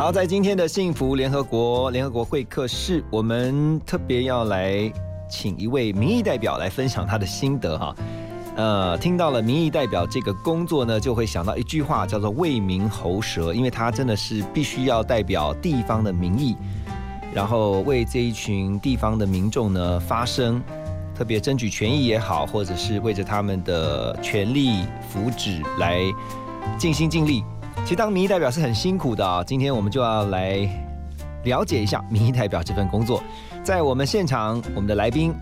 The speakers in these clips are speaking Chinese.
好，在今天的幸福联合国联合国会客室，我们特别要来请一位民意代表来分享他的心得哈。呃，听到了民意代表这个工作呢，就会想到一句话，叫做为民喉舌，因为他真的是必须要代表地方的民意，然后为这一群地方的民众呢发声，特别争取权益也好，或者是为着他们的权利福祉来尽心尽力。其实当民意代表是很辛苦的啊，今天我们就要来了解一下民意代表这份工作。在我们现场，我们的来宾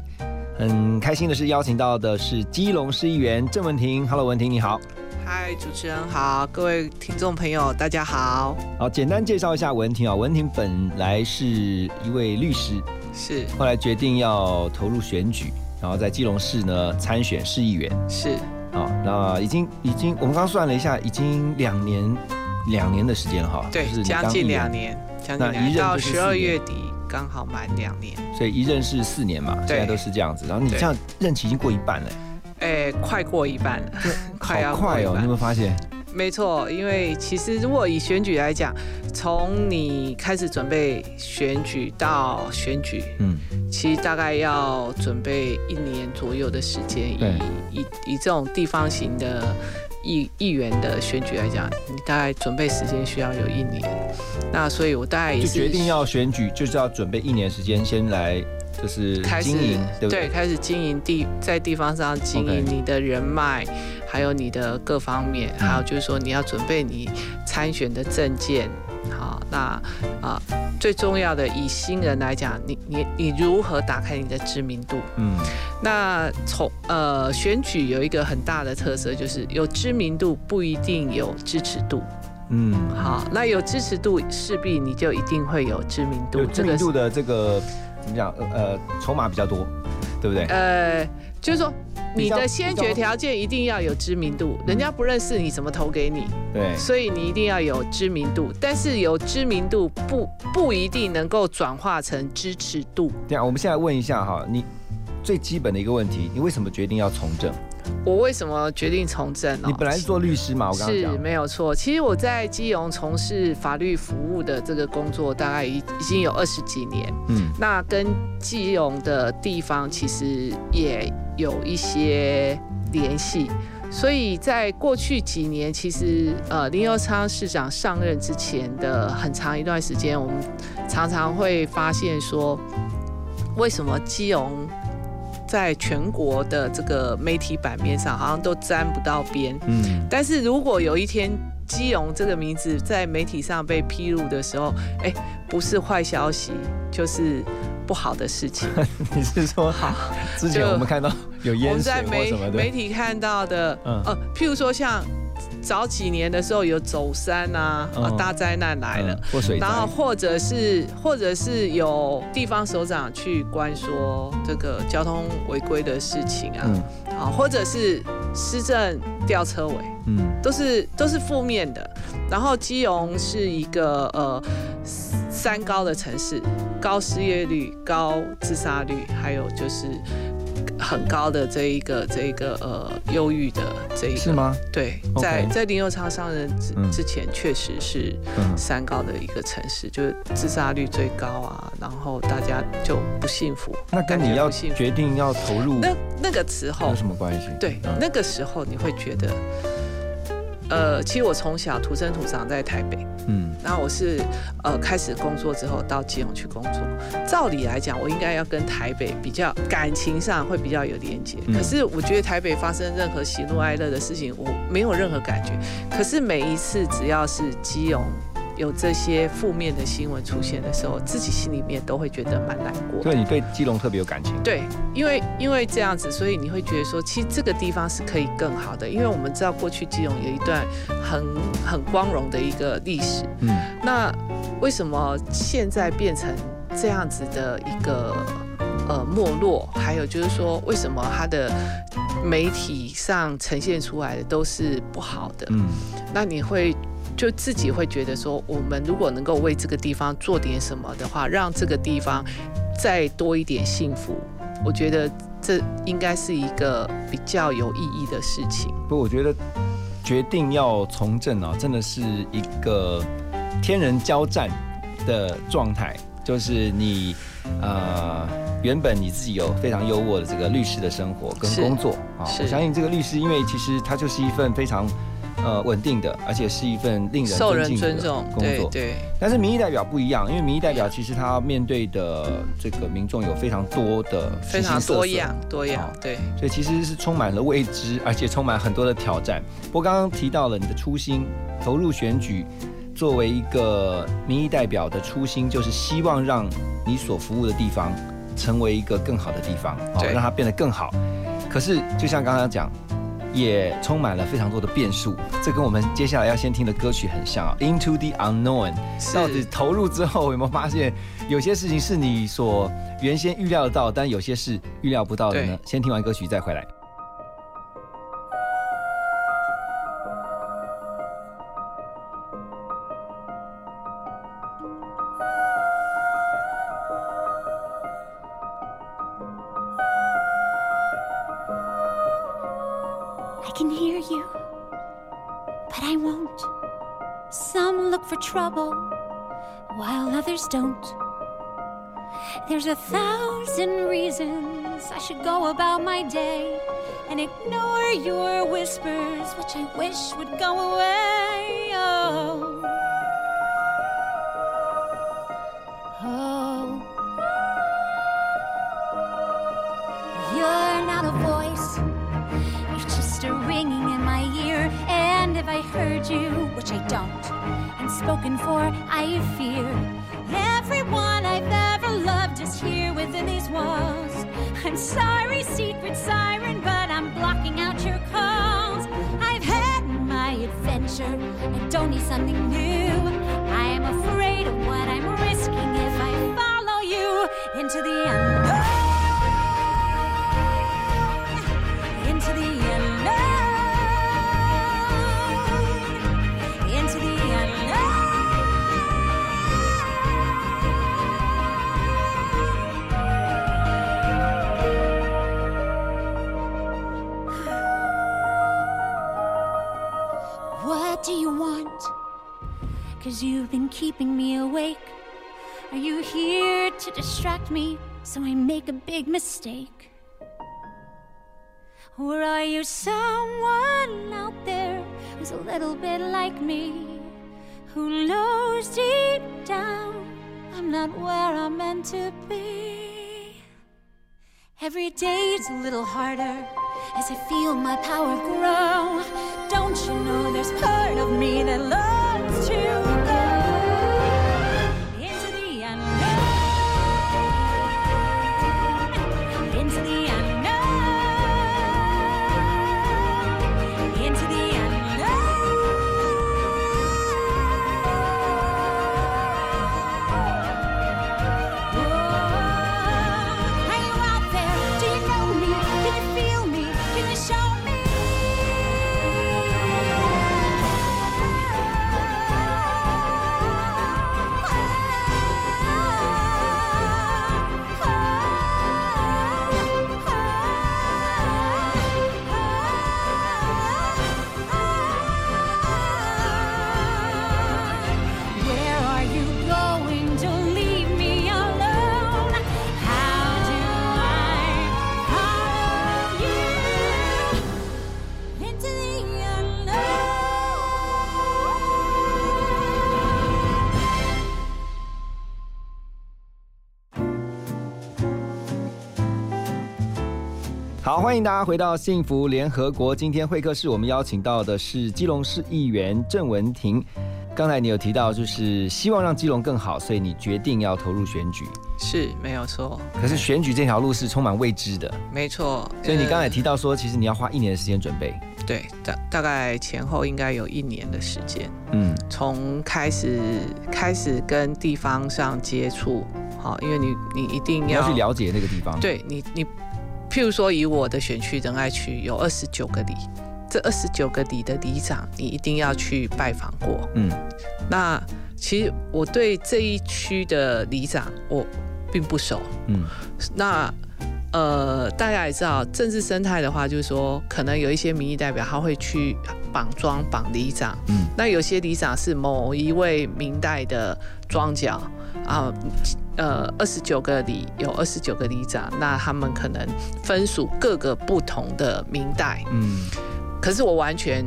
很开心的是邀请到的是基隆市议员郑文婷。Hello，文婷你好。嗨，主持人好，各位听众朋友，大家好。好，简单介绍一下文婷啊。文婷本来是一位律师，是后来决定要投入选举，然后在基隆市呢参选市议员。是，啊，那已经已经，我们刚刚算了一下，已经两年两年的时间了哈。对就是，将近两，年，将近两年，到就是十二月底刚好满两年，所以一任是四年嘛，现在都是这样子。然后你这样任期已经过一半了，哎，快过一半了，快要好快哦！你有没有发现？没错，因为其实如果以选举来讲，从你开始准备选举到选举，嗯，其实大概要准备一年左右的时间。以以以这种地方型的议议员的选举来讲，你大概准备时间需要有一年。那所以我大概也就是决定要选举，就是要准备一年时间，先来就是经营，对不对？开始经营地在地方上经营你的人脉，还有你的各方面，嗯还有就是说你要准备你参选的证件。好，那啊、最重要的以新人来讲，你你你如何打开你的知名度？嗯，那从呃选举有一个很大的特色，就是有知名度不一定有支持度。嗯，好，那有支持度，势必你就一定会有知名度。有知名这个度的这个怎么讲？呃呃，筹码比较多，对不对？呃，就是说你的先决条件一定要有知名度，人家不认识你怎么投给你？对，所以你一定要有知名度，但是有知名度不不一定能够转化成支持度。这样我们现在问一下哈，你最基本的一个问题，你为什么决定要从政？我为什么决定从政呢？你本来是做律师嘛，我刚刚是讲，没有错。其实我在基隆从事法律服务的这个工作，大概已已经有二十几年。嗯，那跟基隆的地方其实也有一些联系。所以在过去几年，其实呃林佑昌市长上任之前的很长一段时间，我们常常会发现说，为什么基隆在全国的这个媒体版面上好像都沾不到边？嗯，但是如果有一天基隆这个名字在媒体上被披露的时候，哎，不是坏消息，就是不好的事情。你是说好，之前我们看到有我们在媒媒，体看到的，嗯。呃，譬如说像早几年的时候有走山啊，大灾难来了。嗯或水灾。然，后或者是或者是有地方首长去关说这个交通违规的事情啊，嗯。啊，或者是施政吊车尾，嗯。都是都是负面的。然后基隆是一个呃三高的城市，高失业率、高自杀率，还有就是很高的这一个这一个呃忧郁的这一个是？吗？对在在林佑昌上任之嗯之前，确实是嗯三高的一个城市，就是自杀率最高啊，然后大家就不幸福。那跟你要决定要投入那那个时候有，什么关系？对，嗯那个时候你会觉得，呃，其实我从小土生土长在台北，嗯然后我是呃开始工作之后到基隆去工作。照理来讲，我应该要跟台北比较感情上会比较有连接。嗯可是我觉得台北发生任何喜怒哀乐的事情，我没有任何感觉。可是每一次只要是基隆有这些负面的新闻出现的时候，自己心里面都会觉得蛮难过。对你对基隆特别有感情。对，因为因为这样子，所以你会觉得说，其实这个地方是可以更好的，因为我们知道过去基隆有一段很很光荣的一个历史。嗯，那为什么现在变成这样子的一个呃没落？还有就是说，为什么它的媒体上呈现出来的都是不好的？嗯，那你会就自己会觉得说，我们如果能够为这个地方做点什么的话，让这个地方再多一点幸福，我觉得这应该是一个比较有意义的事情。不，我觉得决定要从政啊，真的是一个天人交战的状态，就是你呃原本你自己有非常优渥的这个律师的生活跟工作啊，我相信这个律师，因为其实他就是一份非常呃稳定的，而且是一份令人受人尊敬的工作。对对但是民意代表不一样，因为民意代表其实他面对的这个民众有非常多的非常多样多样好，对所以其实是充满了未知，而且充满很多的挑战。不过刚刚提到了你的初心，投入选举，作为一个民意代表的初心，就是希望让你所服务的地方成为一个更好的地方，哦，让它变得更好。可是就像刚刚讲，也充满了非常多的变数。这跟我们接下来要先听的歌曲很像啊，《Into the Unknown》。是到底投入之后有没有发现，有些事情是你所原先预料得到，但有些是预料不到的呢？先听完歌曲再回来。Trouble, while others don't. There's a thousand reasons I should go about my day and ignore your whispers, which I wish would go away. Oh. Oh. You're not a voice. You're just a ringing in my ear. And if I heard you, which I don't, spoken for, I fear. Everyone I've ever loved is here within these walls. I'm sorry, secret siren, but I'm blocking out your calls. I've had my adventure. I don't need something new. I am afraid of what I'm risking if I follow you into the unknown Cause you've been keeping me awake. Are you here to distract me so I make a big mistake? Or are you someone out there who's a little bit like me? Who knows deep down I'm not where I'm meant to be? Every day day's a little harder as I feel my power grow. Don't you know there's part of me that longs to 好，欢迎大家回到幸福联合国。今天会客室，我们邀请到的是基隆市议员郑文婷。刚才你有提到，就是希望让基隆更好，所以你决定要投入选举。是没有错，可是选举这条路是充满未知的，没错。所以你刚才呃提到说，其实你要花一年的时间准备。对大大概前后应该有一年的时间，嗯从开始开始跟地方上接触，好，因为你你一定你要去了解那个地方。，对你，你譬如说以我的选区仁爱区有二十九个里，这二十九个里的里长，你一定要去拜访过。嗯那其实我对这一区的里长我并不熟，嗯那。呃，大家也知道，政治生态的话，就是说，可能有一些民意代表他会去绑庄、绑里长，嗯那有些里长是某一位明代的庄脚啊，呃，二十九个里有二十九个里长，那他们可能分属各个不同的明代，嗯，可是我完全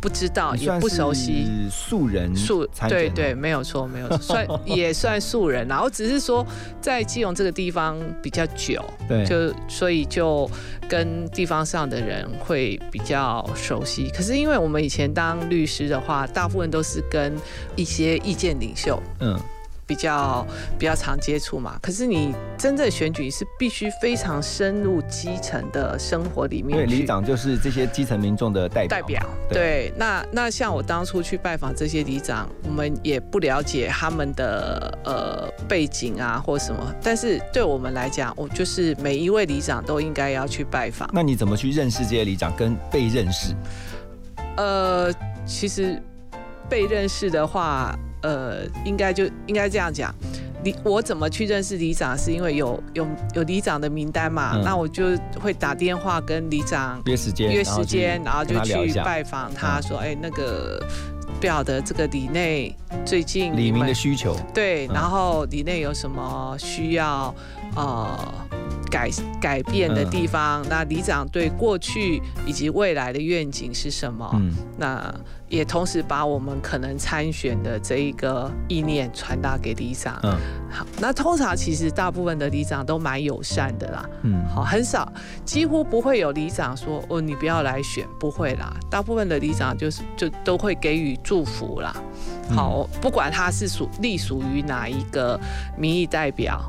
不知道，也不熟悉。素人素对对，没有错，没有错，算 也算素人，然后只是说在基隆这个地方比较久，对，就所以就跟地方上的人会比较熟悉。可是因为我们以前当律师的话，大部分都是跟一些意见领袖嗯比较比较常接触嘛。可是你真正选举是必须非常深入基层的生活里面对。里长就是这些基层民众的代表嘛。代表对对，那那像我当初去拜访这些里长，我们也不了解他们的呃背景啊或什么，但是对我们来讲，我就是每一位里长都应该要去拜访。那你怎么去认识这些里长跟被认识？呃，其实被认识的话，呃，应该就应该这样讲。里我怎么去认识里长？是因为有有有里长的名单嘛，嗯那我就会打电话跟里长约时间，约时间，然后就去拜访他，嗯说，哎、那个不晓得这个里内最近李明的需求。对，嗯然后里内有什么需要呃改改变的嗯地方？那里长对过去以及未来的愿景是什么？嗯，那也同时把我们可能参选的这一个意念传达给里长。嗯好，那通常其实大部分的里长都蛮友善的啦。嗯，好，很少，几乎不会有里长说哦，你不要来选，不会啦。大部分的里长就是就都会给予祝福啦。嗯好，不管他是属隶属于哪一个民意代表，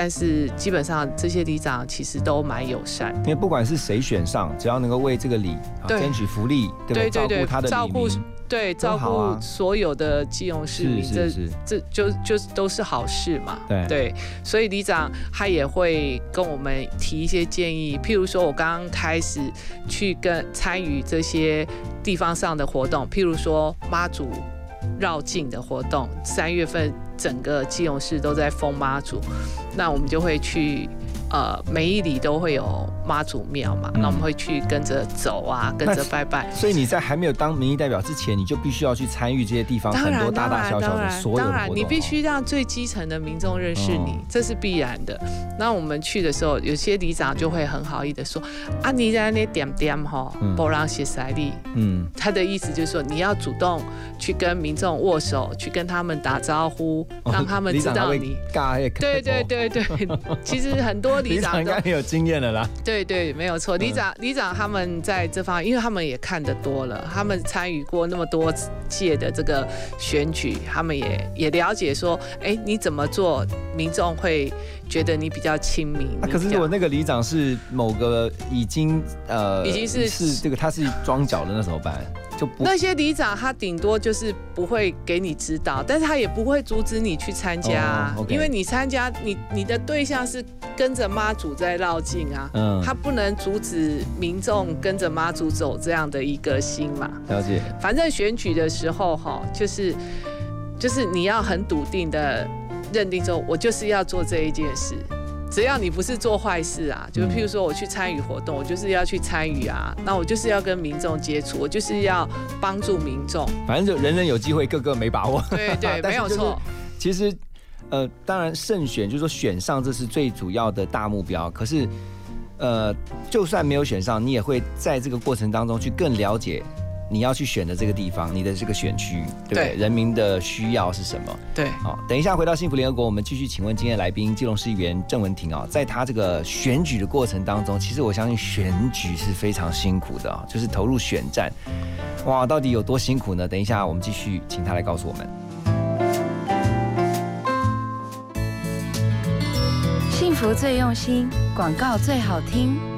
但是基本上这些里长其实都蛮友善。因为不管是谁选上，只要能够为这个里啊争取福利，对不对？照顾他的照顾对，照顾所有的基隆市民，这这就就都是好事嘛。对所以里长他也会跟我们提一些建议，譬如说我刚刚开始去跟参与这些地方上的活动，譬如说妈祖绕境的活动，三月份整个基隆市都在封妈祖，那我们就会去。呃，每一里都会有妈祖庙嘛，嗯那我们会去跟着走啊，跟着拜拜。所以你在还没有当民意代表之前，你就必须要去参与这些地方当然，很多大当然，大小小的当然，当然，所有的活动你必哦须让最基层的民众认识你，哦这是必然的。那我们去的时候，有些里长就会很好意的说：“啊，你在那点点哈嗯，不让写塞利。嗯，”他的意思就是说，你要主动去跟民众握手，去跟他们打招呼，哦让他们知道你。对对，对对，其实很多里里长应该很有经验了啦。对对，没有错。里长里长他们在这方面，因为他们也看得多了，他们参与过那么多届的这个选举，他们也也了解说，哎，你怎么做，民众会觉得你比较亲民。啊，可是你比较如果那个里长是某个已经呃已经是是这个他是装脚的，那怎么办？就不那些里长他顶多就是不会给你指导，但是他也不会阻止你去参加因为你参加你你的对象是跟着妈祖在绕境啊。嗯他不能阻止民众跟着妈祖走这样的一个心嘛，了解，反正选举的时候哈，就是就是你要很笃定的认定说，我就是要做这一件事。只要你不是做坏事啊，就是譬如说我去参与活动，我就是要去参与啊，那我就是要跟民众接触，我就是要帮助民众。反正就人人有机会，个个没把握。对对，没有错。其实，呃，当然胜选就是说选上，这是最主要的大目标。可是，呃，就算没有选上，你也会在这个过程当中去更了解你要去选的这个地方，你的这个选区，对不对？对人民的需要是什么？对，好，等一下回到幸福联合国，我们继续请问今天的来宾基隆市议员郑文婷啊，在他这个选举的过程当中，其实我相信选举是非常辛苦的啊，就是投入选战，哇，到底有多辛苦呢？等一下我们继续请他来告诉我们。幸福最用心，广告最好听。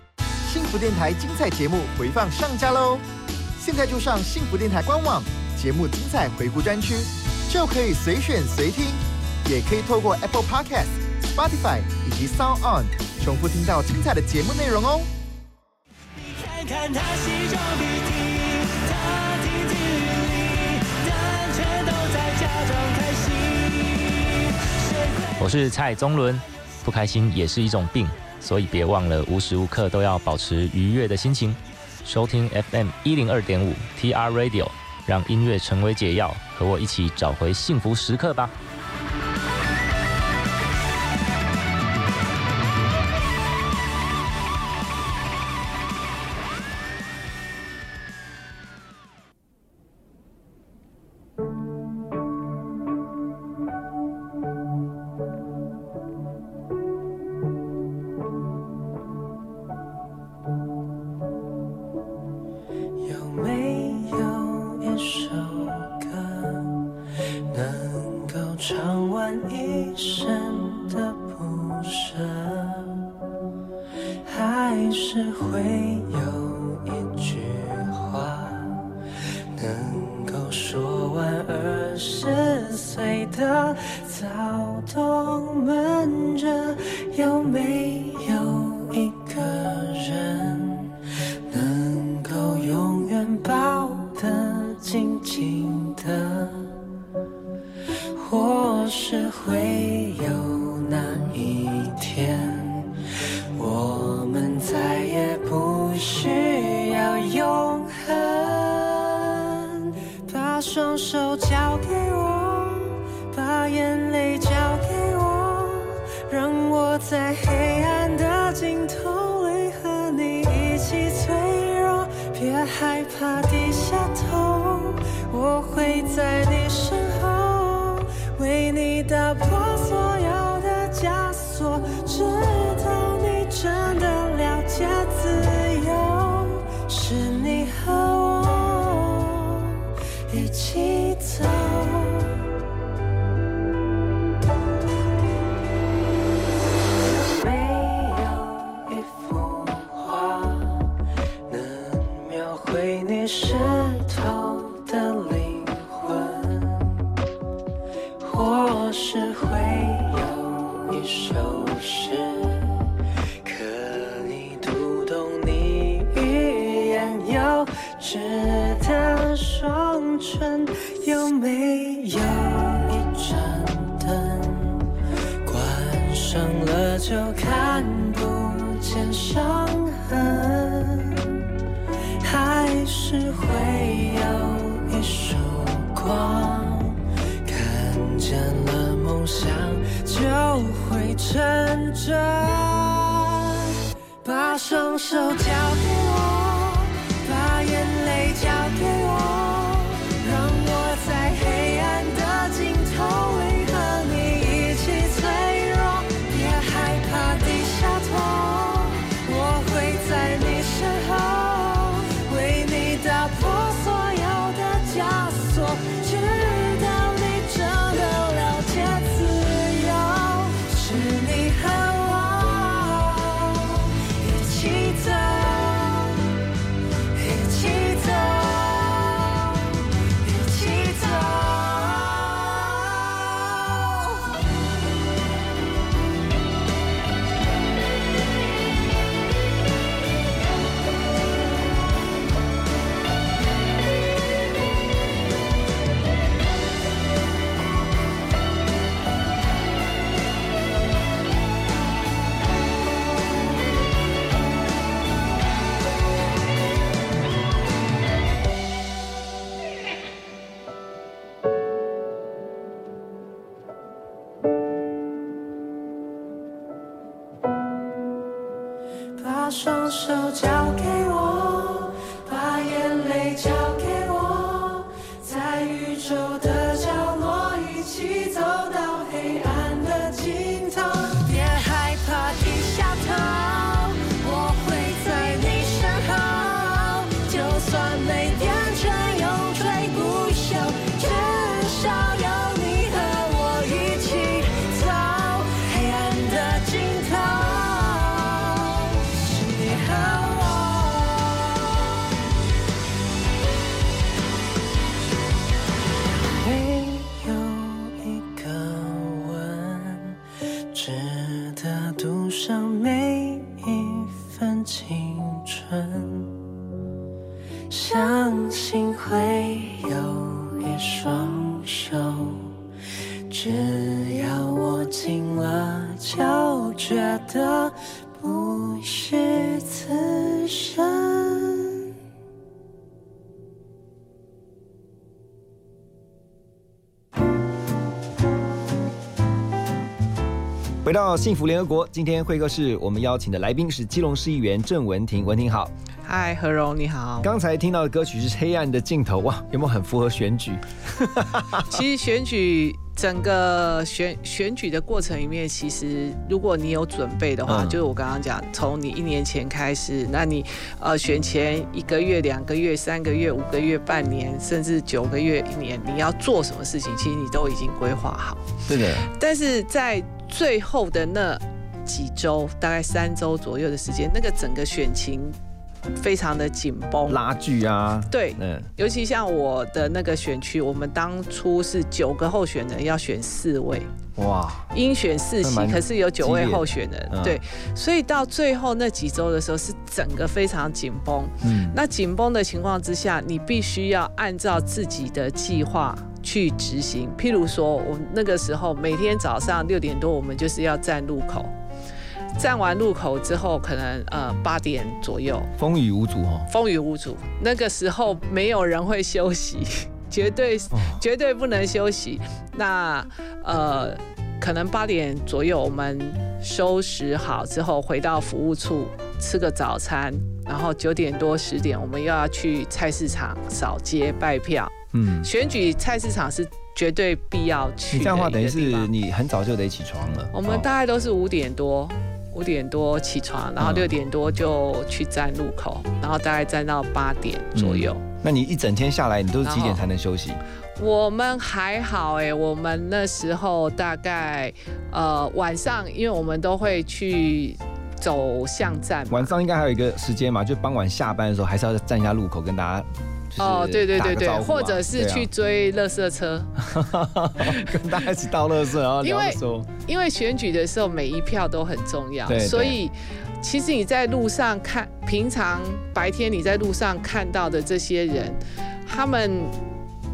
幸福电台精彩节目回放上架喽！现在就上幸福电台官网节目精彩回顾专区，就可以随选随听，也可以透过 Apple Podcast、Spotify 以及 Sound On 重复听到精彩的节目内容哦。看看他西装笔挺，他亭亭玉立，但全都在假装开心。我是蔡宗伦，不开心也是一种病，所以别忘了无时无刻都要保持愉悦的心情。收听 FM 一零二点五 TR Radio，让音乐成为解药，和我一起找回幸福时刻吧。是会有一句话能够说完二十岁的躁动闷着。把双手交到幸福联合国，今天会客室我们邀请的来宾是基隆市议员郑文婷，文婷好。嗨，何荣你好。刚才听到的歌曲是《黑暗的尽头》，哇，有没有很符合选举？其实选举整个选选举的过程里面，其实如果你有准备的话，嗯就是我刚刚讲，从你一年前开始，那你呃选前一个月、两个月、三个月、五个月、半年，甚至九个月、一年，你要做什么事情，其实你都已经规划好。是的，但是在最后的那几周，大概三周左右的时间，那个整个选情非常的紧绷，拉锯啊，对，嗯，尤其像我的那个选区，我们当初是九个候选人要选四位，哇，应选四席可是有九位候选人，嗯。对，所以到最后那几周的时候，是整个非常紧绷。嗯，那紧绷的情况之下，你必须要按照自己的计划去执行。譬如说，我们那个时候每天早上六点多，我们就是要站路口，站完路口之后，可能呃八点左右，风雨无阻哦。风雨无阻，那个时候没有人会休息，绝对绝对不能休息。那呃，可能八点左右我们收拾好之后，回到服务处吃个早餐，然后九点多十点我们又要去菜市场扫街拜票。嗯，选举菜市场是绝对必要去你这样的话，等于是你很早就得起床了。我们哦大概都是五点多，五点多起床，然后嗯六点多就去站路口，然后大概站到八点左右。那你一整天下来，你都是几点才能休息？我们还好哎、我们那时候大概呃晚上，因为我们都会去走巷站。晚上应该还有一个时间嘛，就傍晚下班的时候，还是要站一下路口跟大家。就是哦，对对对对，或者是去追垃圾车，跟大家一起倒垃圾，然后 因为因为选举的时候每一票都很重要所以其实你在路上看，平常白天你在路上看到的这些人，他们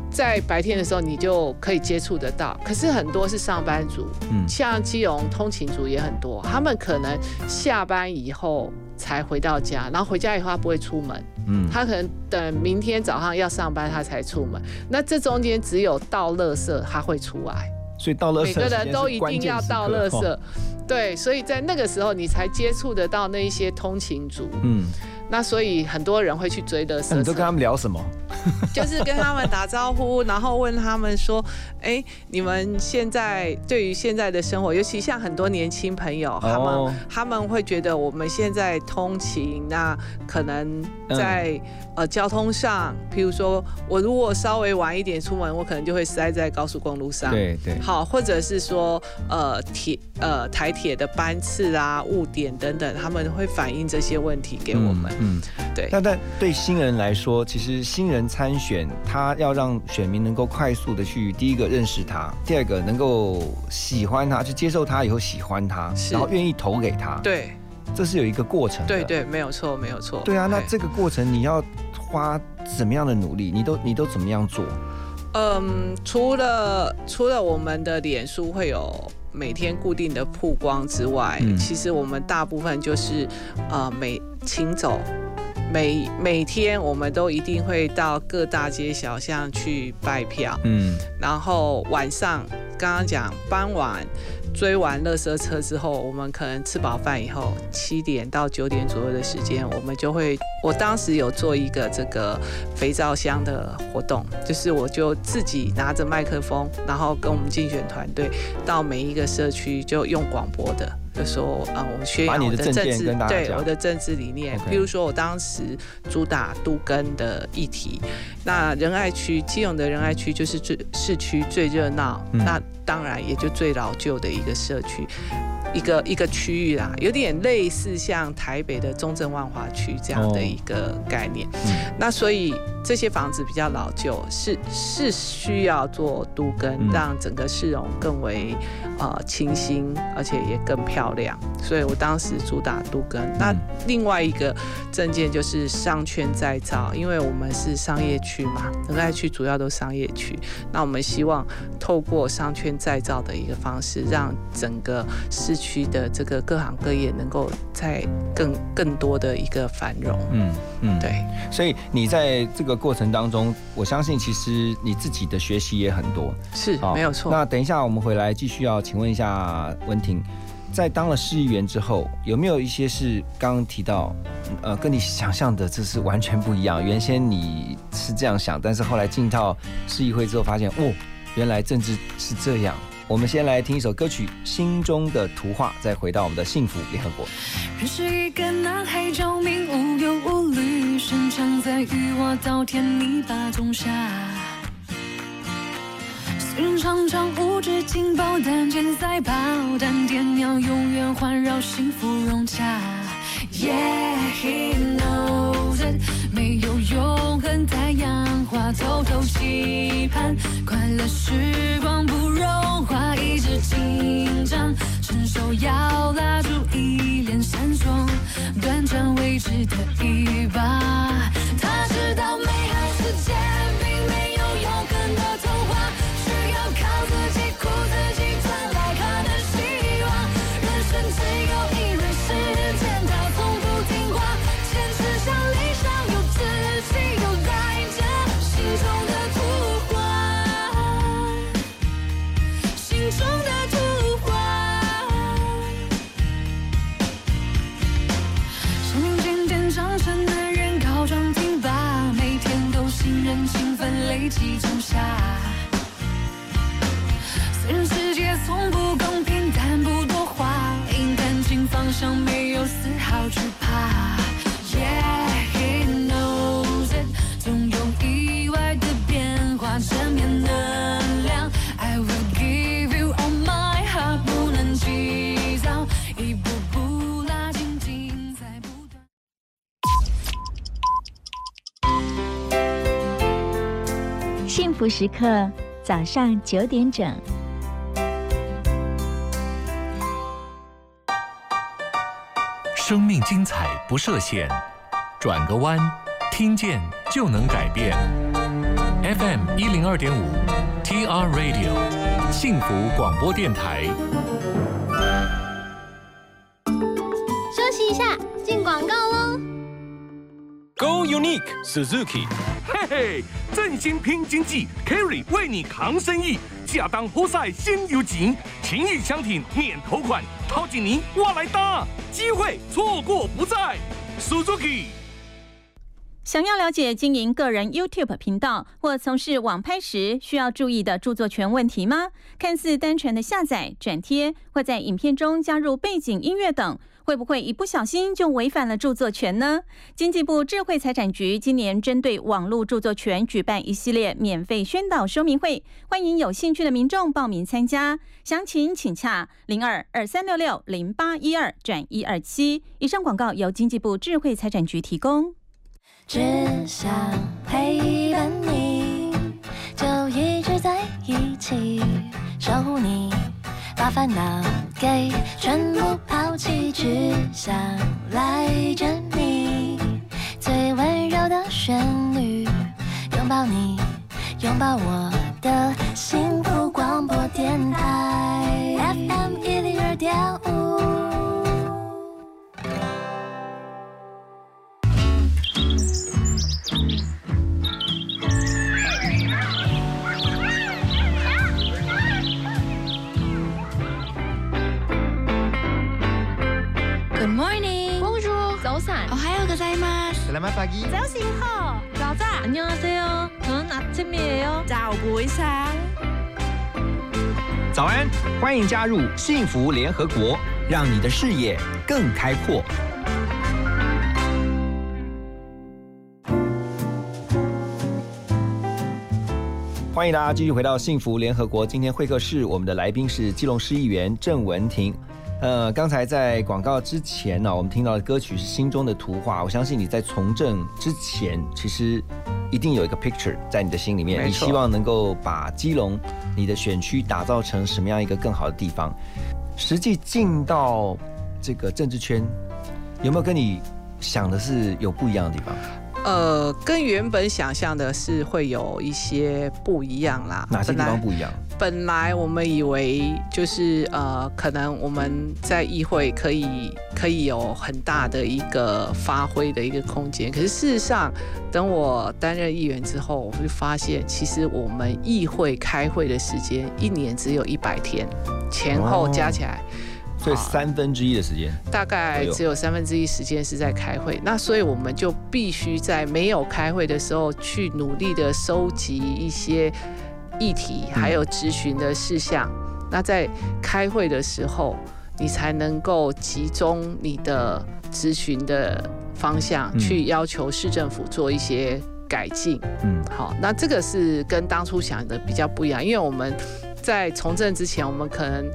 在白天的时候你就可以接触得到，可是很多是上班族，嗯。像基隆通勤族也很多，他们可能下班以后才回到家，然后回家以后他不会出门，嗯，他可能等明天早上要上班他才出门，那这中间只有倒垃圾他会出来。所以到垃圾每个人都一定要到垃圾。哦，对，所以在那个时候你才接触得到那一些通勤族，嗯，那所以很多人会去追垃圾车，那你都跟他们聊什么？就是跟他们打招呼，然后问他们说，哎，你们现在对于现在的生活，尤其像很多年轻朋友，他们、哦他们会觉得我们现在通勤，那可能在、呃交通上，譬如说我如果稍微晚一点出门，我可能就会塞在高速公路上，对对，好，或者是说，呃，铁呃台铁的班次啊、误点等等，他们会反映这些问题给我们。嗯，对。但但对新人来说，其实新人参选，他要让选民能够快速的去第一个认识他，第二个能够喜欢他，去接受他以后喜欢他，然后愿意投给他，，对。这是有一个过程的。对对，没有错，没有错。对啊，那这个过程你要花怎么样的努力？你都你都怎么样做？嗯，除了除了我们的脸书会有每天固定的曝光之外，嗯其实我们大部分就是呃每请走。每每天我们都一定会到各大街小巷去拜票，嗯，然后晚上刚刚讲傍晚追完乐色车之后，我们可能吃饱饭以后，七点到九点左右的时间，我们就会，我当时有做一个这个肥皂箱的活动，就是我就自己拿着麦克风，然后跟我们竞选团队到每一个社区就用广播的。就说啊，我宣扬我的政治，对我的政治理念。比如说，我当时主打都根的议题，那仁爱区基隆的仁爱区就是最市区最热闹，那当然也就最老旧的一个社区。一个一个区域啦，有点类似像台北的中正万华区这样的一个概念。那所以这些房子比较老旧，是是需要做都更，让整个市容更为呃清新，而且也更漂亮。所以我当时主打杜根。那另外一个证件就是商圈再造，因为我们是商业区嘛，仁爱区主要都商业区。那我们希望透过商圈再造的一个方式，让整个市区的这个各行各业能够在更更多的一个繁荣。嗯嗯，对。所以你在这个过程当中，我相信其实你自己的学习也很多，是没有错。那等一下我们回来继续要请问一下温婷，在当了市议员之后，有没有一些是刚刚提到，呃，跟你想象的这是完全不一样？原先你是这样想，但是后来进到市议会之后，发现哦，原来政治是这样。我们先来听一首歌曲《心中的图画》，再回到我们的幸福联合国。认识一个男孩，照明无忧无虑，生长在与我稻田泥巴中下。人常常无知惊爆，但健在爆但点鸟永远环绕幸福融洽。Yeah, he knows it，没有永恒太阳花，偷偷期盼快乐时光不融化，一直紧张，伸手要拉住一脸闪烁，短暂未知的一把。他知道美好世界奋累积种下。虽然世界从不公平，但不多话，因感情方向没有丝毫惧怕。福时刻，早上九点整。生命精彩不设限，转个弯，听见就能改变。FM 一零二点五，TR Radio，幸福广播电台。Suzuki，嘿嘿，振兴拼经济，Kerry 为你扛生意，下当波赛先有景，情谊相挺免头款，掏紧您我来搭，机会错过不再，Suzuki。想要了解经营个人 YouTube 频道或从事网拍时需要注意的著作权问题吗？看似单纯的下载、转贴，或在影片中加入背景音乐等，会不会一不小心就违反了著作权呢？经济部智慧财产局今年针对网络著作权举办一系列免费宣导说明会，欢迎有兴趣的民众报名参加。详情请洽零二二三六六零八一二转一二七。以上广告由经济部智慧财产局提供。只想陪伴你，就一直在一起，守护你，把烦恼给全部抛弃，只想赖着你，最温柔的旋律，拥抱你，拥抱我的幸福广播电台。FM 一零二点ます. Selamat pagi. 早醒好， 早安. 안녕하세요. 저는 아침이에요. 早부이상.早安，欢迎加入幸福联合国，让你的视野更开阔。欢迎大家继续回到幸福联合国。今天会客室，我们的来宾是基隆市议员郑文婷。 呃，刚才在广告之前呢、我们听到的歌曲是《心中的图画》。我相信你在从政之前，其实一定有一个 picture 在你的心里面，你希望能够把基隆你的选区打造成什么样一个更好的地方。实际进到这个政治圈，有没有跟你想的是有不一样的地方？呃，跟原本想象的是会有一些不一样啦。哪些地方不一样？本来我们以为就是呃，可能我们在议会可以可以有很大的一个发挥的一个空间，可是事实上，等我担任议员之后，我会发现，其实我们议会开会的时间一年只有一百天，前后加起来。所以三分之一的时间，大概只有三分之一时间是在开会，那所以我们就必须在没有开会的时候去努力的收集一些议题，还有咨询的事项。那在开会的时候，你才能够集中你的咨询的方向，嗯去要求市政府做一些改进。嗯，好，那这个是跟当初想的比较不一样，因为我们在从政之前，我们可能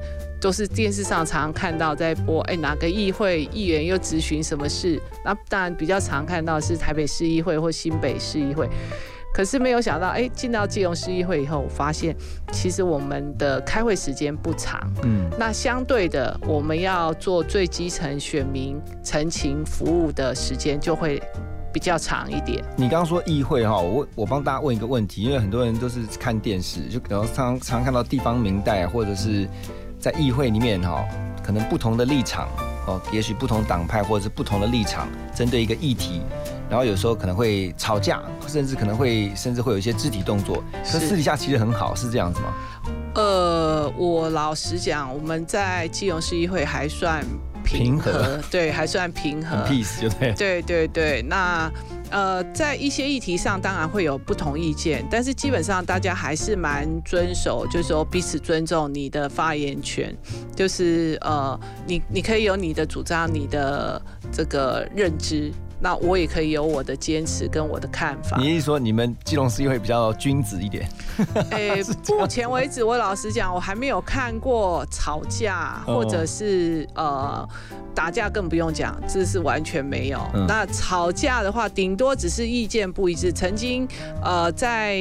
都是电视上常常看到在播，哎，哪个议会议员又咨询什么事？那当然比较常看到是台北市议会或新北市议会。可是没有想到，哎，进到基隆市议会以后，我发现其实我们的开会时间不长，嗯，那相对的，我们要做最基层选民陈情服务的时间就会比较长一点。你刚刚说议会哈，我我帮大家问一个问题，因为很多人都是看电视，就然后常常看到地方明代或者是在议会里面哈，可能不同的立场哦，也许不同党派或者是不同的立场，针对一个议题，然后有时候可能会吵架，甚至可能会甚至会有一些肢体动作，可是私底下其实很好，是这样子吗？呃，我老实讲，我们在基隆市议会还算平和，平和对，还算平和 peace 就对。对对对，那呃，在一些议题上当然会有不同意见，但是基本上大家还是蛮遵守，就是说彼此尊重你的发言权，就是呃，你你可以有你的主张，你的这个认知。那我也可以有我的坚持跟我的看法。你是说你们基隆市议会比较君子一点？哎、目前为止，我老实讲，我还没有看过吵架，哦或者是呃打架，更不用讲，这是完全没有。嗯那吵架的话，顶多只是意见不一致。曾经呃在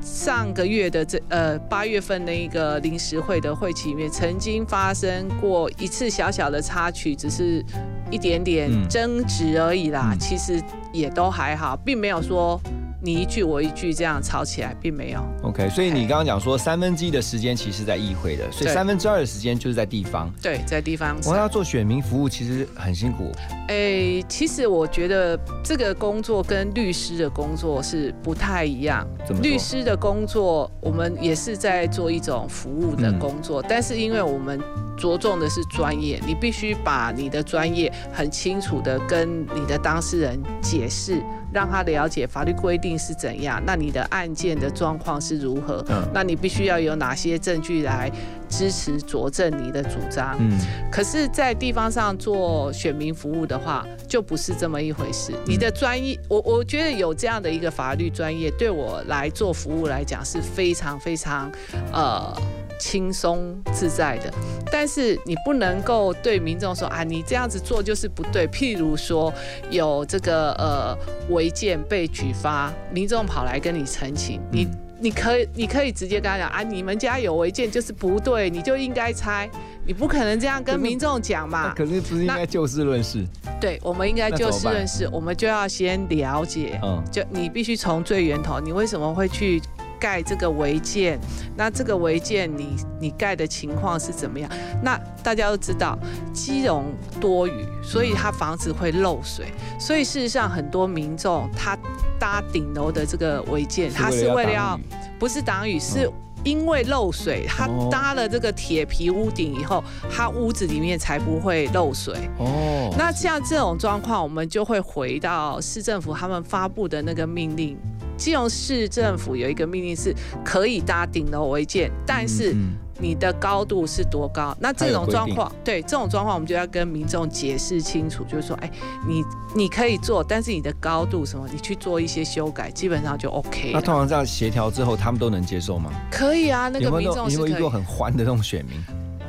上个月的这呃八月份的一个临时会的会期里面，曾经发生过一次小小的插曲，只是一点点嗯争执而已啦。其实也都还好，并没有说你一句我一句这样吵起来，并没有。OK，所以你刚刚讲说三分之一的时间其实在议会的，所以三分之二的时间就是在地方。对，在地方我要做选民服务，其实很辛苦。诶，其实我觉得这个工作跟律师的工作是不太一样。律师的工作，我们也是在做一种服务的嗯工作，但是因为我们着重的是专业，你必须把你的专业很清楚的跟你的当事人解释。让他了解法律规定是怎样，那你的案件的状况是如何？嗯那你必须要有哪些证据来支持佐证你的主张？嗯，可是，在地方上做选民服务的话，就不是这么一回事。你的专业，我我觉得有这样的一个法律专业，对我来做服务来讲是非常非常呃轻松自在的。但是你不能够对民众说啊，你这样子做就是不对。譬如说有这个呃违建被举发，民众跑来跟你澄清，你。你可以，你可以直接跟他讲啊，你们家有违建就是不对，你就应该拆，你不可能这样跟民众讲嘛。可是不是应该就事论事？对，我们应该就事论事，我们就要先了解，嗯就你必须从最源头，你为什么会去盖这个违建？那这个违建你你盖的情况是怎么样？那大家都知道，基隆多雨，所以它房子会漏水，所以事实上很多民众他搭顶楼的这个违建，他是为了要不是挡雨是。因为漏水，它哦搭了这个铁皮屋顶以后，他屋子里面才不会漏水。哦，那像这种状况，我们就会回到市政府他们发布的那个命令。基隆市政府有一个命令是可以搭顶楼违建，但是嗯你的高度是多高？那这种状况，对这种状况，我们就要跟民众解释清楚，就是说，哎，你你可以做，但是你的高度什么，你去做一些修改，基本上就 OK 那通。常这样协调之后，他们都能接受吗？可以啊，那个民众是可以种有没有遇过。很欢的那种选民？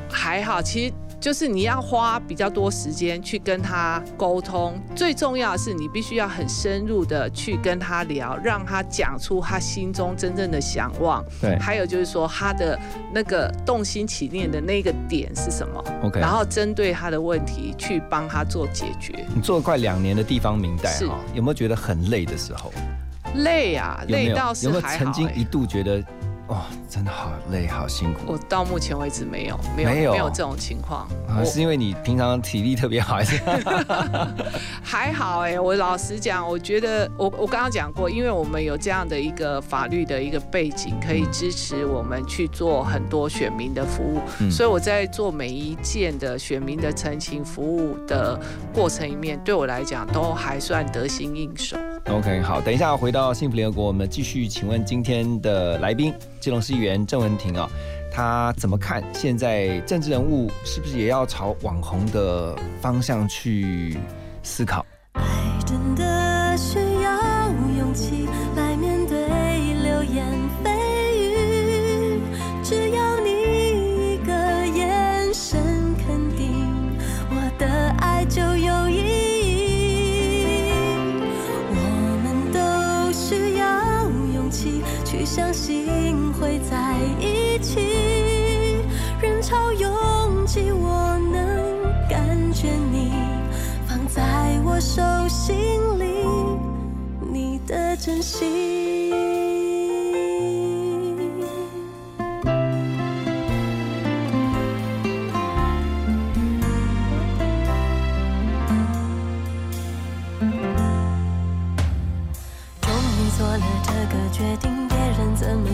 还好，其实就是你要花比较多时间去跟他沟通。最重要的是，你必须要很深入的去跟他聊，让他讲出他心中真正的想望。对还有就是说他的那个动心起念的那个点是什么 OK 然后针对他的问题去帮他做解决。你做了快两年的地方明代是哈，有没有觉得很累的时候？累啊，有有累到是有没有还曾经一度觉得，哇，真的好累，好辛苦我到目前为止没有没有没有没有这种情况。啊？是因为你平常体力特别好，还是？还好哎、我老实讲，我觉得我我刚刚讲过，因为我们有这样的一个法律的一个背景，可以支持我们去做很多选民的服务，嗯所以我在做每一件的选民的澄清服务的过程里面，对我来讲都还算得心应手。OK，好，等一下回到幸福联合国，我们继续请问今天的来宾，基隆市议员郑文婷啊，他怎么看现在政治人物是不是也要朝网红的方向去思考？真的需相信会在一起。人潮拥挤，我能感觉你。放在我手心里，你的真心。终于做了这个决定，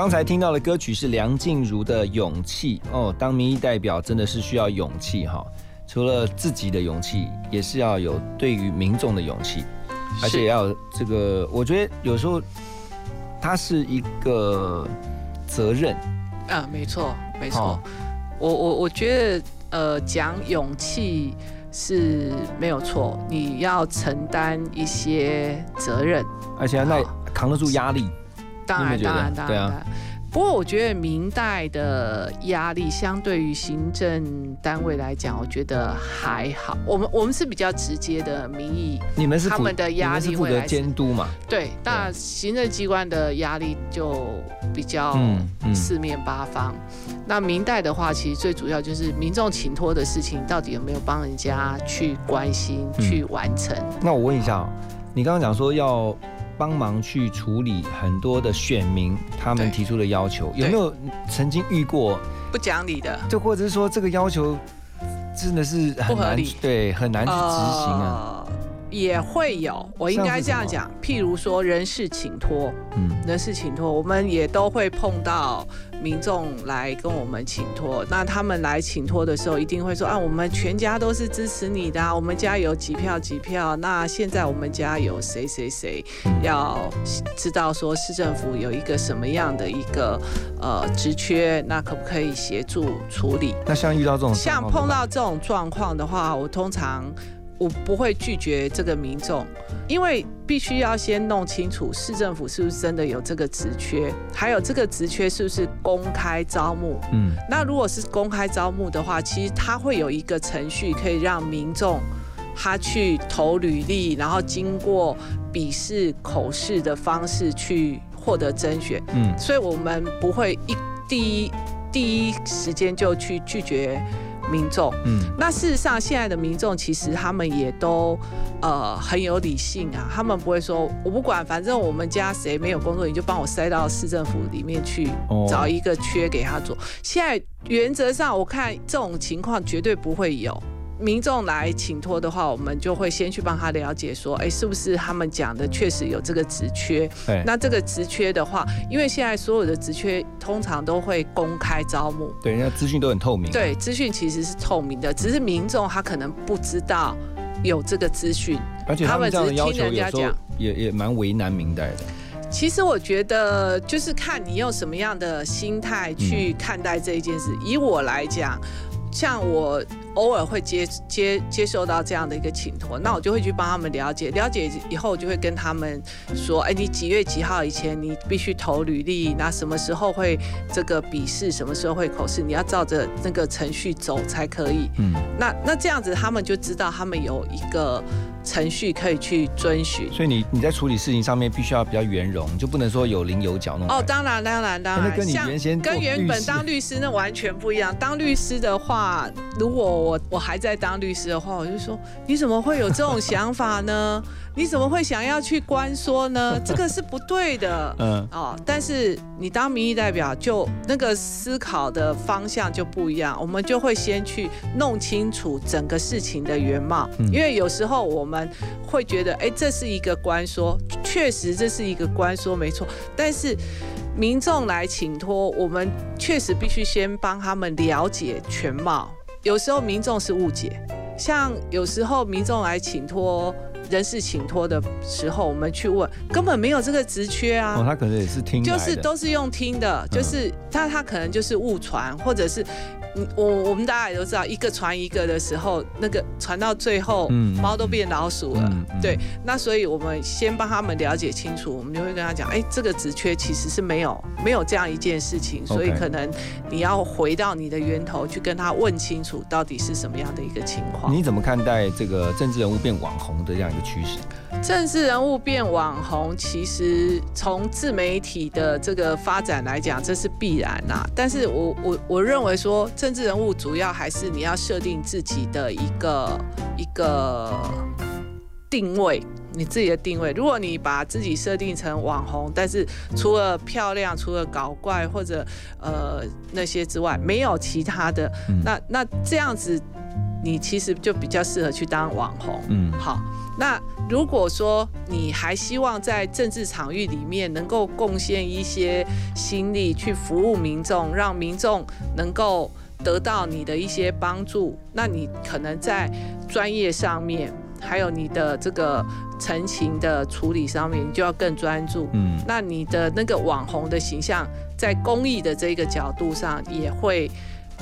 刚才听到的歌曲是梁静茹的《勇气》哦，当民意代表真的是需要勇气哈，除了自己的勇气，也是要有对于民众的勇气，而且要这个，我觉得有时候它是一个责任，啊，没错，没错。哦我我我觉得，呃，讲勇气是没有错，你要承担一些责任。而且要耐扛得住压力。当然，当然，当然。对啊不过，我觉得明代的压力相对于行政单位来讲，我觉得还好。我们我们是比较直接的民意，你们是他们的压你们是负责力会来自监督嘛？对，那行政机关的压力就比较四面八方。那明代的话，其实最主要就是民众请托的事情，到底有没有帮人家去关心、嗯去完成？那我问一下哦，你刚刚讲说要帮忙去处理很多的选民他们提出的要求，有没有曾经遇过？不讲理的，就或者是说这个要求真的是很难对，很难去执行啊。呃也会有，我应该这样讲。譬如说人事请托，嗯，人事请托，我们也都会碰到民众来跟我们请托。那他们来请托的时候，一定会说啊，我们全家都是支持你的、啊，我们家有几票几票。那现在我们家有谁谁谁，要知道说市政府有一个什么样的一个呃职缺，那可不可以协助处理？那像遇到这种像碰到这种状况的话，我通常。我不会拒绝这个民众，因为必须要先弄清楚市政府是不是真的有这个职缺，还有这个职缺是不是公开招募。嗯，那如果是公开招募的话，其实它会有一个程序可以让民众他去投履历，然后经过笔试、口试的方式去获得甄选。嗯，所以我们不会一第一第一时间就去拒绝。民众，嗯，那事实上，现在的民众其实他们也都呃很有理性啊，他们不会说我不管，反正我们家谁没有工作，你就帮我塞到市政府里面去找一个缺给他做。现在原则上，我看这种情况绝对不会有。民众来请托的话，我们就会先去帮他了解，说，哎，是不是他们讲的确实有这个职缺？对。那这个职缺的话，因为现在所有的职缺通常都会公开招募，对，人家资讯都很透明。对，资讯其实是透明的，只是民众他可能不知道有这个资讯，而且他们只是听人家讲，也也蛮为难明代的。其实我觉得就是看你用什么样的心态去看待这一件事。以我来讲，像我。偶尔会接接接受到这样的一个请托，那我就会去帮他们了解，了解以后我就会跟他们说，哎，你几月几号以前你必须投履历，那什么时候会这个笔试，什么时候会口试，你要照着那个程序走才可以。嗯，那那这样子他们就知道他们有一个程序可以去遵循。所以你你在处理事情上面必须要比较圆融，就不能说有棱有角那种。哦，当然当然当然，跟你原先跟原本当律师那完全不一样。当律师的话，如果我我还在当律师的话，我就说你怎么会有这种想法呢？你怎么会想要去关说呢？这个是不对的。嗯哦，但是你当民意代表，就那个思考的方向就不一样。我们就会先去弄清楚整个事情的原貌，因为有时候我们会觉得，哎，这是一个官说，确实这是一个官说，没错。但是民众来请托，我们确实必须先帮他们了解全貌。有时候民众是误解，像有时候民众来请托人事请托的时候，我们去问，根本没有这个职缺啊。哦，他可能也是听，就是都是用听的，就是他他可能就是误传，或者是。我我们大家也都知道，一个传一个的时候，那个传到最后，猫都变老鼠了。对，那所以我们先帮他们了解清楚，我们就会跟他讲，哎，这个职缺其实是没有没有这样一件事情，所以可能你要回到你的源头去跟他问清楚，到底是什么样的一个情况。你怎么看待这个政治人物变网红的这样一个趋势？政治人物变网红，其实从自媒体的这个发展来讲，这是必然呐。但是我我我认为说。政治人物主要还是你要设定自己的一个一个定位，你自己的定位。如果你把自己设定成网红，但是除了漂亮、除了搞怪或者呃那些之外，没有其他的，那那这样子，你其实就比较适合去当网红。嗯，好。那如果说你还希望在政治场域里面能够贡献一些心力去服务民众，让民众能够。得到你的一些帮助，那你可能在专业上面，还有你的这个陈情的处理上面，你就要更专注。嗯，那你的那个网红的形象，在公益的这个角度上，也会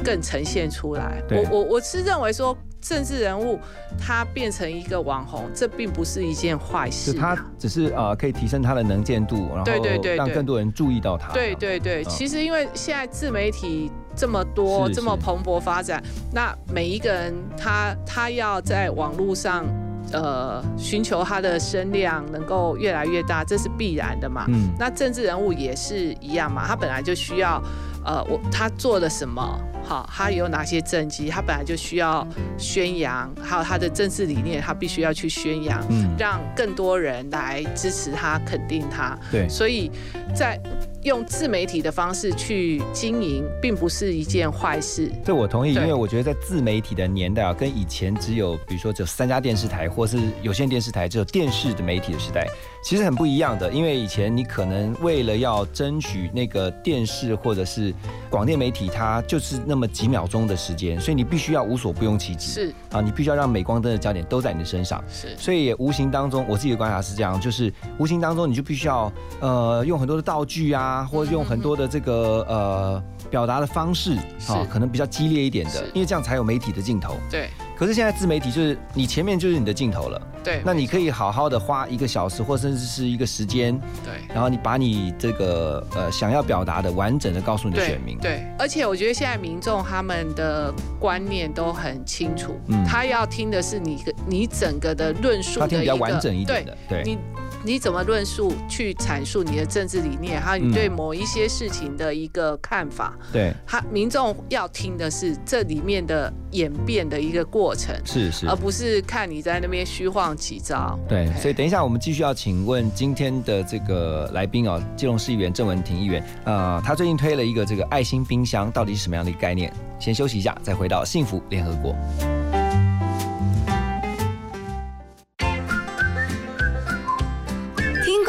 更呈现出来。我我我是认为说。政治人物他变成一个网红，这并不是一件坏事。他只是呃可以提升他的能见度，然后让更多人注意到他。对对对，其实因为现在自媒体这么多，这么蓬勃发展，那每一个人他他要在网络上呃寻求他的声量能够越来越大，这是必然的嘛。嗯。那政治人物也是一样嘛，他本来就需要呃我他做了什么。好，他有哪些政绩？他本来就需要宣扬，还有他的政治理念，他必须要去宣扬，让更多人来支持他、肯定他。对，所以在用自媒体的方式去经营，并不是一件坏事。这，我同意，因为我觉得在自媒体的年代啊，跟以前只有比如说只有三家电视台，或是有线电视台只有电视的媒体的时代，其实很不一样的。因为以前你可能为了要争取那个电视或者是广电媒体，它就是那么几秒钟的时间，所以你必须要无所不用其极。是啊，你必须要让镁光灯的焦点都在你的身上。是，所以也无形当中，我自己的观察是这样，就是无形当中你就必须要呃用很多的道具啊，或者用很多的这个呃表达的方式啊，可能比较激烈一点的，因为这样才有媒体的镜头。对。可是现在自媒体就是你前面就是你的镜头了，对那你可以好好的花一个小时或甚至是一个时间，对，然后你把你这个呃想要表达的完整的告诉你的选民。对，而且我觉得现在民众他们的观念都很清楚，嗯。他要听的是你你整个的论述的一个他听比较完整一点的对你你怎么论述去阐述你的政治理念，还有你嗯对某一些事情的一个看法。对，他民众要听的是这里面的演变的一个过程，是是而不是看你在那边虚晃几招。对，所以等一下我们继续要请问今天的这个来宾哦，基隆市议员郑文婷议员，呃，他最近推了一个这个爱心冰箱，到底是什么样的一个概念？先休息一下，再回到幸福联合国。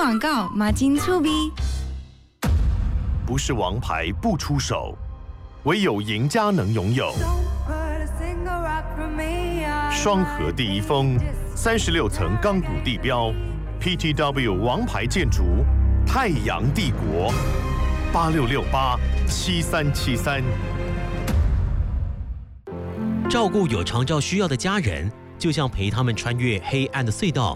广告，马金醋逼。不是王牌不出手，唯有赢家能拥有。双河第一峰，三十六层钢骨地标，PTW 王牌建筑，太阳帝国，八六六八七三七三。照顾有长照需要的家人，就像陪他们穿越黑暗的隧道，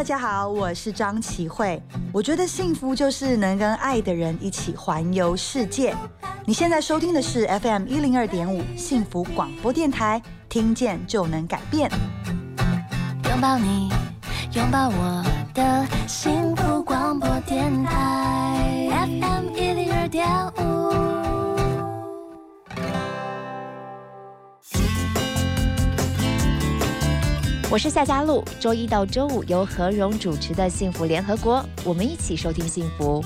大家好，我是张琪慧。我觉得幸福就是能跟爱的人一起环游世界。你现在收听的是 FM 一零二点五幸福广播电台，听见就能改变。拥抱你，拥抱我的幸福广播电台 FM 一零二点五。我是夏佳璐，周一到周五由何荣主持的《幸福联合国》，我们一起收听幸福。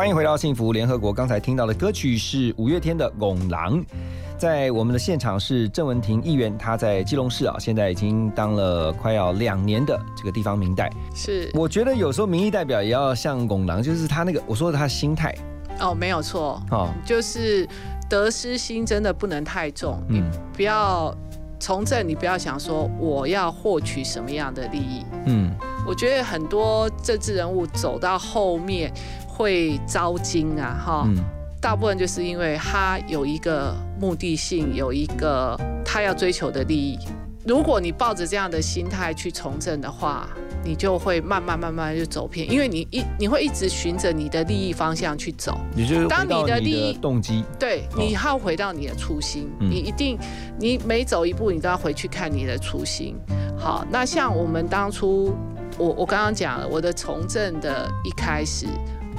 欢迎回到幸福联合国。刚才听到的歌曲是五月天的《拱狼》。在我们的现场是郑文婷议员，他在基隆市啊，现在已经当了快要两年的这个地方民代。是，我觉得有时候民意代表也要像拱狼，就是他那个我说的他心态哦，没有错，哦，就是得失心真的不能太重，嗯，不要从政，你不要想说我要获取什么样的利益，嗯，我觉得很多政治人物走到后面会招金啊，哈。嗯大部分就是因为他有一个目的性，有一个他要追求的利益。如果你抱着这样的心态去从政的话，你就会慢慢慢慢就走偏，因为你一你会一直循着你的利益方向去走。你就当你你的利益动机，对，你要回到你的初心，嗯你一定，你每走一步，你都要回去看你的初心。好，那像我们当初，我我刚刚讲了，我的从政的一开始，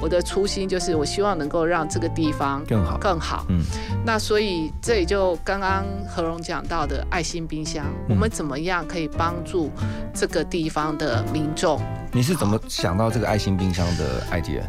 我的初心就是我希望能够让这个地方更好更好。嗯，那所以这也就刚刚何荣讲到的爱心冰箱，我们怎么样可以帮助这个地方的民众？你是怎么想到这个爱心冰箱的 idea？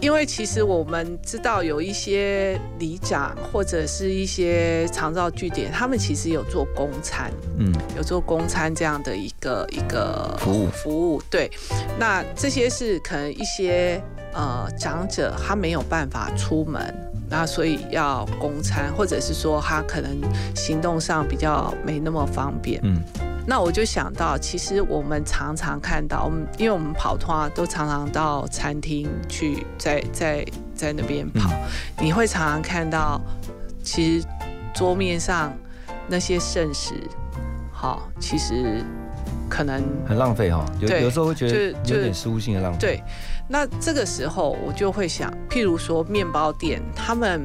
因为其实我们知道有一些里长或者是一些长照据点，他们其实有做公餐，嗯，有做公餐这样的一个一个服务服务。对，那这些是可能一些呃长者他没有办法出门，那所以要公餐，或者是说他可能行动上比较没那么方便。嗯。那我就想到，其实我们常常看到，我们因为我们跑通啊都常常到餐厅去，在在在那边跑，你会常常看到，其实桌面上那些剩食，好，其实可能很浪费哈，有对有时候会觉得就有点失误性的浪费。对，那这个时候我就会想，譬如说面包店，他们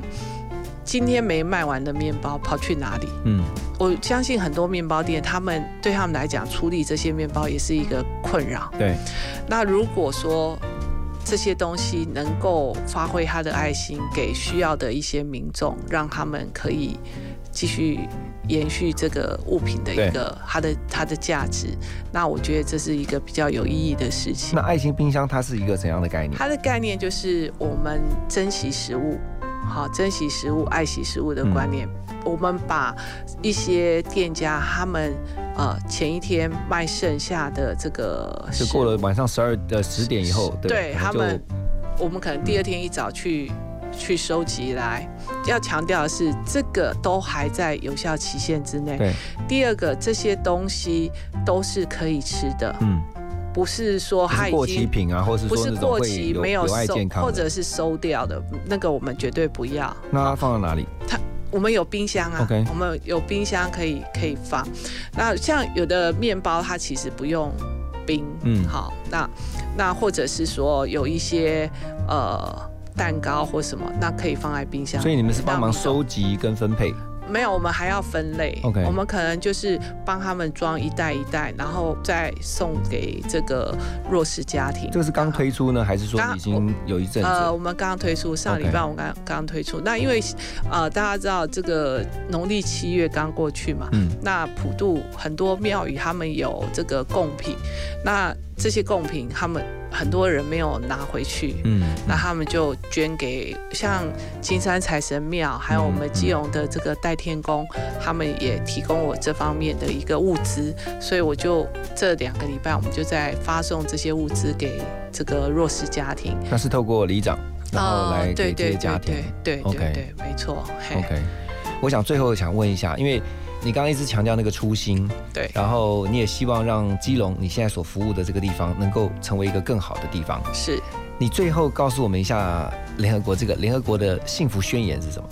今天没卖完的面包跑去哪里？嗯，我相信很多面包店，他们对他们来讲，处理这些面包也是一个困扰。对，那如果说这些东西能够发挥他的爱心，给需要的一些民众，让他们可以继续延续这个物品的一个它的它的价值，那我觉得这是一个比较有意义的事情那。爱心冰箱它是一个怎样的概念？它的概念就是我们珍惜食物，好，珍惜食物、爱惜食物的观念。我们把一些店家他们呃前一天卖剩下的这个就过了晚上十二的十点以后，对他们，我们可能第二天一早去、去收集来。要强调的是，这个都还在有效期限之内。对。第二个，这些东西都是可以吃的。嗯。不是说它已经不是过期品啊或是说不是过期有没有收或者是收掉的，那个我们绝对不要。那它放在哪里？它我们有冰箱啊 OK 我们有冰箱可以可以放。那像有的面包，它其实不用冰，嗯好，那那或者是说有一些呃蛋糕或什么，那可以放在冰箱。所以你们是帮忙收集跟分配。没有，我们还要分类。OK 我们可能就是帮他们装一袋一袋，然后再送给这个弱势家庭。这个是刚推出呢，还是说已经有一阵子？呃，我们刚刚推出，上礼拜我刚刚推出。那因为呃，大家知道这个农历七月刚过去嘛，嗯那普渡很多庙宇他们有这个贡品，那这些贡品他们很多人没有拿回去，嗯，那他们就捐给像金山财神庙，还有我们基隆的这个代天宫，他们也提供我这方面的一个物资，所以我就这两个礼拜我们就在发送这些物资给这个弱势家庭。那是透过里长，然后来给这些对家庭。对对对 OK 对，没错。嘿 OK，我想最后想问一下，因为你刚刚一直强调那个初心，对，然后你也希望让基隆你现在所服务的这个地方能够成为一个更好的地方。是你最后告诉我们一下，联合国这个联合国的幸福宣言是什么？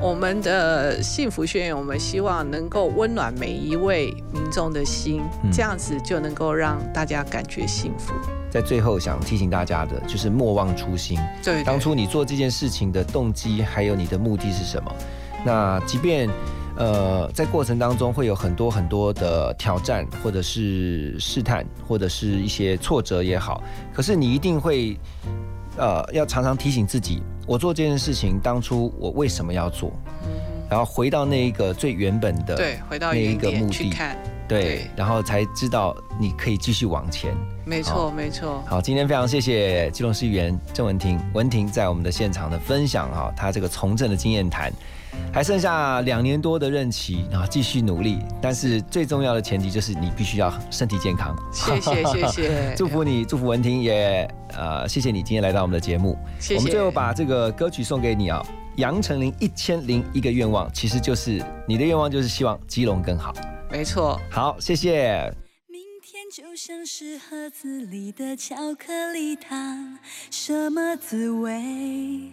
我们的幸福宣言，我们希望能够温暖每一位民众的心，嗯这样子就能够让大家感觉幸福。在最后想提醒大家的就是莫忘初心。对对当初你做这件事情的动机还有你的目的是什么？那即便呃在过程当中会有很多很多的挑战，或者是试探，或者是一些挫折也好，可是你一定会呃要常常提醒自己，我做这件事情当初我为什么要做？然后回到那一个最原本的对回到那一个目的去看，对，然后才知道你可以继续往前。没错，没错。好，今天非常谢谢基隆市议员郑文婷，文婷在我们的现场的分享哈，她这个从政的经验谈，还剩下两年多的任期，然后继续努力，但是最重要的前提就是你必须要身体健康。谢谢谢谢 祝福你，祝福文婷也呃，谢谢你今天来到我们的节目。谢谢我们最后把这个歌曲送给你啊，杨丞琳一千零一个愿望，其实就是你的愿望就是希望基隆更好。没错。好，谢谢。就像是盒子里的巧克力糖，什么滋味？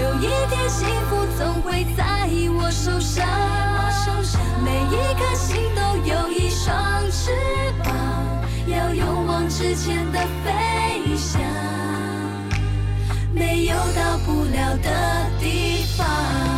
有一天幸福总会在我手上。每一颗心都有一双翅膀，要勇往直前的飞翔，没有到不了的地方。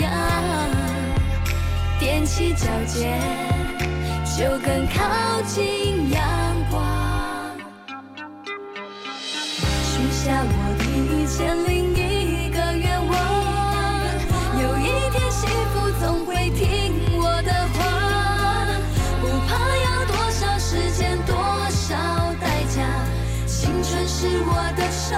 样？踮起脚尖，就更靠近阳光。许下我第一千零一个愿望，有一天幸福总会听我的话。不怕要多少时间，多少代价，青春是我的筹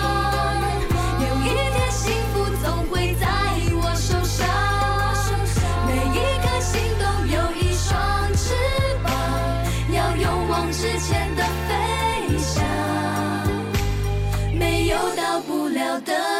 어떤